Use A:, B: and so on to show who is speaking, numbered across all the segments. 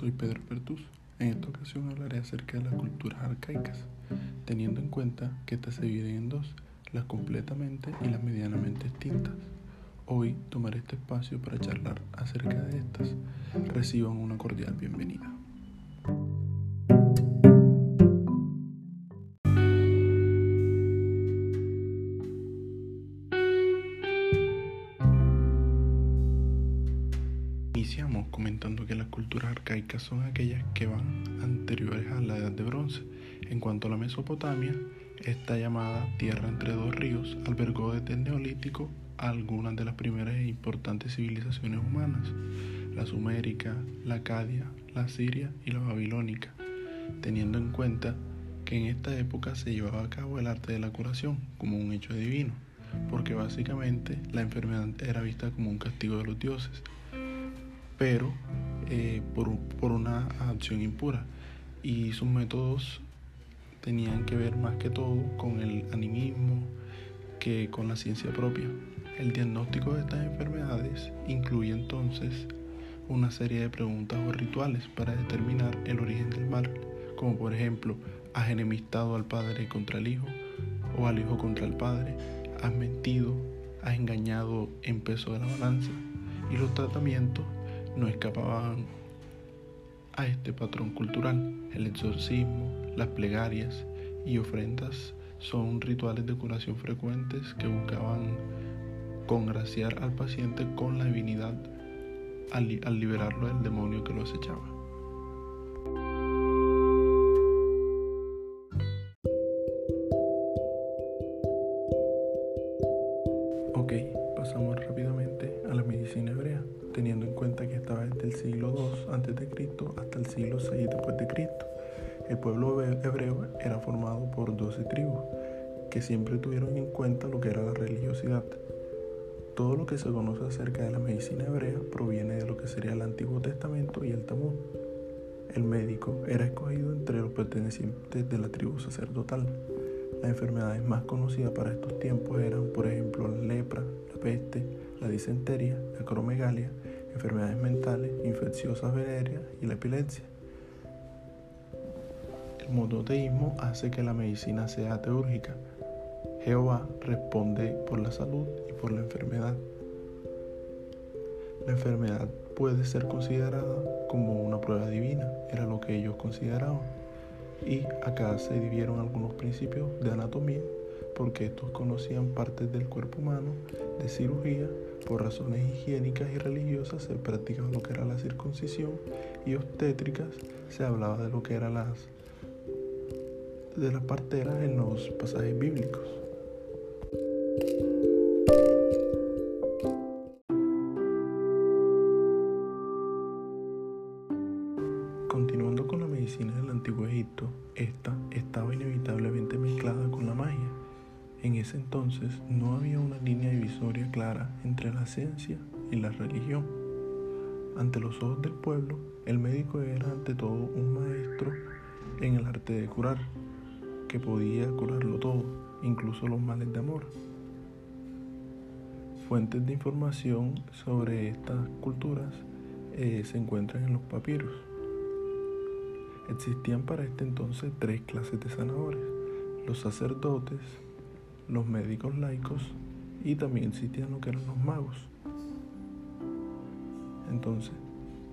A: soy Pedro Pertus. En esta ocasión hablaré acerca de las culturas arcaicas, teniendo en cuenta que estas se dividen en dos, las completamente y las medianamente extintas. Hoy tomaré este espacio para charlar acerca de estas. Reciban una cordial bienvenida. Son aquellas que van anteriores a la Edad de Bronce. En cuanto a la Mesopotamia, esta llamada Tierra entre dos ríos albergó desde el Neolítico algunas de las primeras e importantes civilizaciones humanas, la sumérica, la acadia, la siria y la babilónica, teniendo en cuenta que en esta época se llevaba a cabo el arte de la curación como un hecho divino, porque básicamente la enfermedad era vista como un castigo de los dioses pero eh, por, por una acción impura. Y sus métodos tenían que ver más que todo con el animismo que con la ciencia propia. El diagnóstico de estas enfermedades incluye entonces una serie de preguntas o rituales para determinar el origen del mal, como por ejemplo, ¿has enemistado al padre contra el hijo o al hijo contra el padre? ¿Has mentido? ¿Has engañado en peso de la balanza? Y los tratamientos no escapaban a este patrón cultural. El exorcismo, las plegarias y ofrendas son rituales de curación frecuentes que buscaban congraciar al paciente con la divinidad al, liberarlo del demonio que lo acechaba. Ok, pasamos rápidamente a la medicina hebrea teniendo en cuenta que estaba desde el siglo II a.C. hasta el siglo VI Cristo. El pueblo hebreo era formado por 12 tribus que siempre tuvieron en cuenta lo que era la religiosidad. Todo lo que se conoce acerca de la medicina hebrea proviene de lo que sería el Antiguo Testamento y el Talmud. El médico era escogido entre los pertenecientes de la tribu sacerdotal. Las enfermedades más conocidas para estos tiempos eran, por ejemplo, la lepra, la peste, disentería, la cromegalia, enfermedades mentales, infecciosas venéreas y la epilepsia. El monoteísmo hace que la medicina sea teúrgica. Jehová responde por la salud y por la enfermedad. La enfermedad puede ser considerada como una prueba divina, era lo que ellos consideraban. Y acá se dividieron algunos principios de anatomía, porque estos conocían partes del cuerpo humano, de cirugía, por razones higiénicas y religiosas se practicaba lo que era la circuncisión y obstétricas se hablaba de lo que eran las de las parteras en los pasajes bíblicos. En ese entonces no había una línea divisoria clara entre la ciencia y la religión. Ante los ojos del pueblo, el médico era ante todo un maestro en el arte de curar, que podía curarlo todo, incluso los males de amor. Fuentes de información sobre estas culturas eh, se encuentran en los papiros. Existían para este entonces tres clases de sanadores, los sacerdotes, los médicos laicos y también existían lo que eran los magos. Entonces,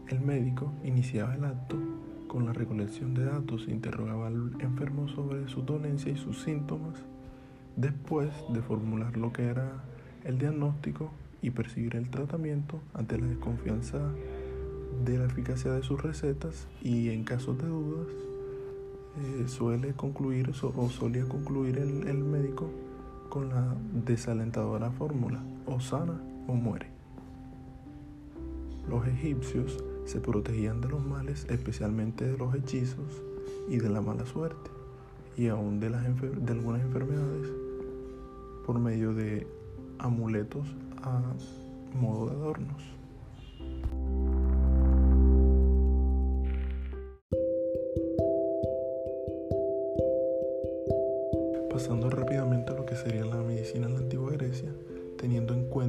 A: el médico iniciaba el acto con la recolección de datos, interrogaba al enfermo sobre su dolencia y sus síntomas, después de formular lo que era el diagnóstico y percibir el tratamiento ante la desconfianza de la eficacia de sus recetas y en casos de dudas eh, suele concluir o solía concluir el, el médico con la desalentadora fórmula o sana o muere. Los egipcios se protegían de los males, especialmente de los hechizos y de la mala suerte, y aún de, de algunas enfermedades, por medio de amuletos a modo de adornos.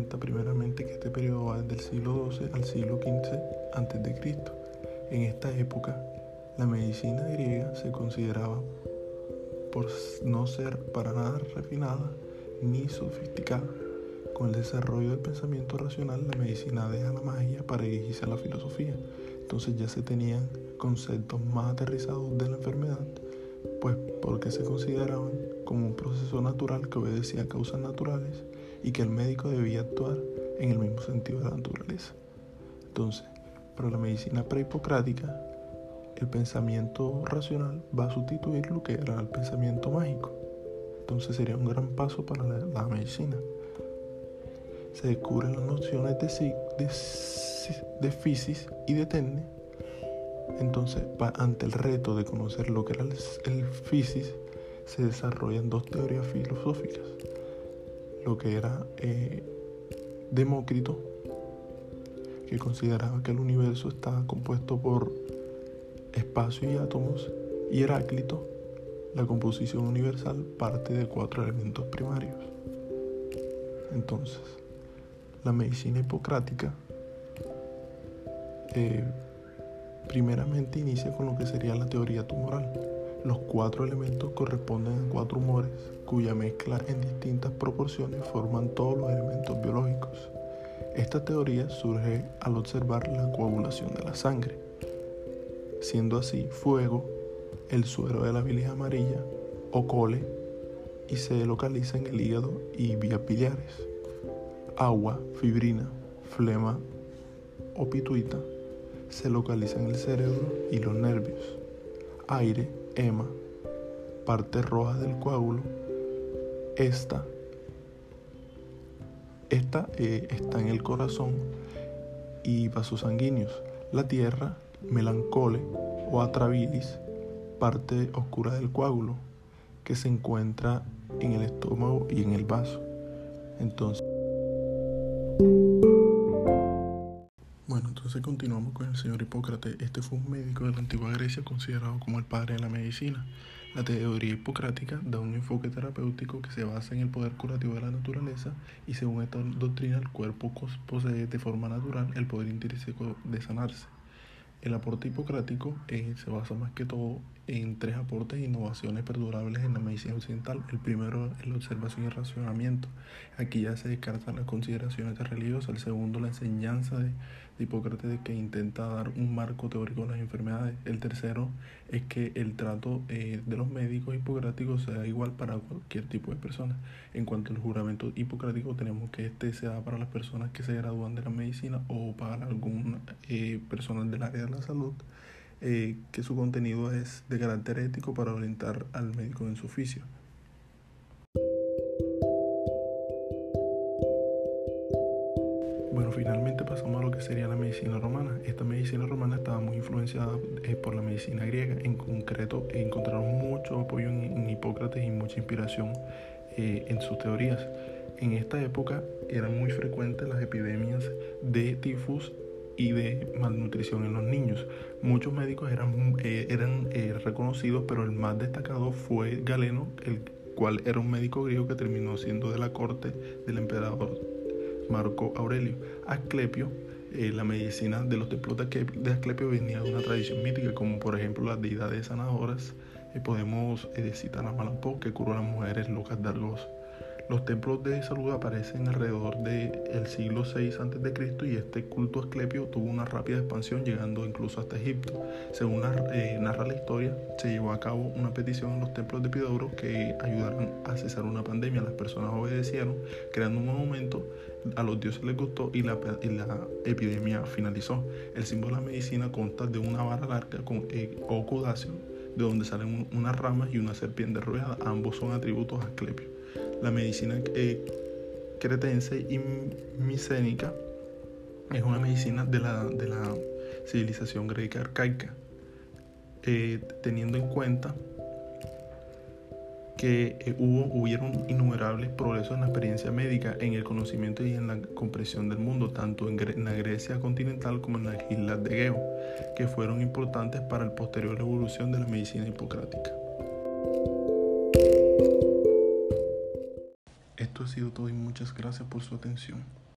A: Cuenta primeramente que este periodo va desde el siglo XII al siglo XV a.C. En esta época, la medicina griega se consideraba por no ser para nada refinada ni sofisticada. Con el desarrollo del pensamiento racional, la medicina deja la magia para dirigirse a la filosofía. Entonces ya se tenían conceptos más aterrizados de la enfermedad, pues porque se consideraban como un proceso natural que obedecía a causas naturales y que el médico debía actuar en el mismo sentido de la naturaleza. Entonces, para la medicina prehipocrática, el pensamiento racional va a sustituir lo que era el pensamiento mágico. Entonces sería un gran paso para la, medicina. Se descubren las nociones de, de, de y de tenne. Entonces, ante el reto de conocer lo que era el, el fisis, se desarrollan dos teorías filosóficas. Lo que era eh, Demócrito, que consideraba que el universo estaba compuesto por espacio y átomos, y Heráclito, la composición universal parte de cuatro elementos primarios. Entonces, la medicina hipocrática eh, primeramente inicia con lo que sería la teoría tumoral. Los cuatro elementos corresponden a cuatro humores cuya mezcla en distintas proporciones forman todos los elementos biológicos. Esta teoría surge al observar la coagulación de la sangre siendo así fuego, el suero de la bilis amarilla o cole y se localiza en el hígado y vías biliares. Agua, fibrina, flema o pituita se localiza en el cerebro y los nervios. Aire, hema, parte roja del coágulo. Esta, esta eh, está en el corazón y vasos sanguíneos. La tierra melancole o atrabilis, parte oscura del coágulo, que se encuentra en el estómago y en el vaso. Entonces, bueno, entonces continuamos con el señor Hipócrates. Este fue un médico de la antigua Grecia considerado como el padre de la medicina. La teoría hipocrática da un enfoque terapéutico que se basa en el poder curativo de la naturaleza y según esta doctrina el cuerpo posee de forma natural el poder intrínseco de sanarse. El aporte hipocrático eh, se basa más que todo en tres aportes e innovaciones perdurables en la medicina occidental. El primero es la observación y racionamiento. Aquí ya se descartan las consideraciones religiosas. El segundo, la enseñanza de, Hipócrates de que intenta dar un marco teórico a las enfermedades. El tercero es que el trato eh, de los médicos hipocráticos sea igual para cualquier tipo de persona. En cuanto al juramento hipocrático, tenemos que este sea para las personas que se gradúan de la medicina o para algún eh, personal del área de la salud. Eh, que su contenido es de carácter ético para orientar al médico en su oficio. Bueno, finalmente pasamos a lo que sería la medicina romana. Esta medicina romana estaba muy influenciada eh, por la medicina griega. En concreto, encontraron mucho apoyo en, Hipócrates y mucha inspiración eh, en sus teorías. En esta época eran muy frecuentes las epidemias de tifus y de malnutrición en los niños. Muchos médicos eran, eh, eran eh, reconocidos, pero el más destacado fue Galeno, el cual era un médico griego que terminó siendo de la corte del emperador Marco Aurelio. Asclepio, eh, la medicina de los templos de Asclepio venía de una tradición mítica, como por ejemplo las deidades sanadoras. podemos citar a Malampó, que curó a las mujeres locas de Argos. Los templos de salud aparecen alrededor del siglo VI a.C. y este culto asclepio tuvo una rápida expansión llegando incluso hasta Egipto. Según eh, narra la historia, se llevó a cabo una petición en los templos de Epidauro que ayudaran a cesar una pandemia. Las personas obedecieron, creando un monumento, a los dioses les gustó y la, epidemia finalizó. El símbolo de la medicina consta de una vara larga con eh, de donde salen unas ramas y una serpiente rodeada. Ambos son atributos asclepios la medicina eh, cretense y micénica es una medicina de la, de la civilización griega arcaica, eh, teniendo en cuenta que eh, hubo, hubieron innumerables progresos en la experiencia médica, en el conocimiento y en la comprensión del mundo, tanto en, la Grecia continental como en las islas de Egeo, que fueron importantes para la posterior evolución de la medicina hipocrática. Esto ha sido todo y muchas gracias por su atención.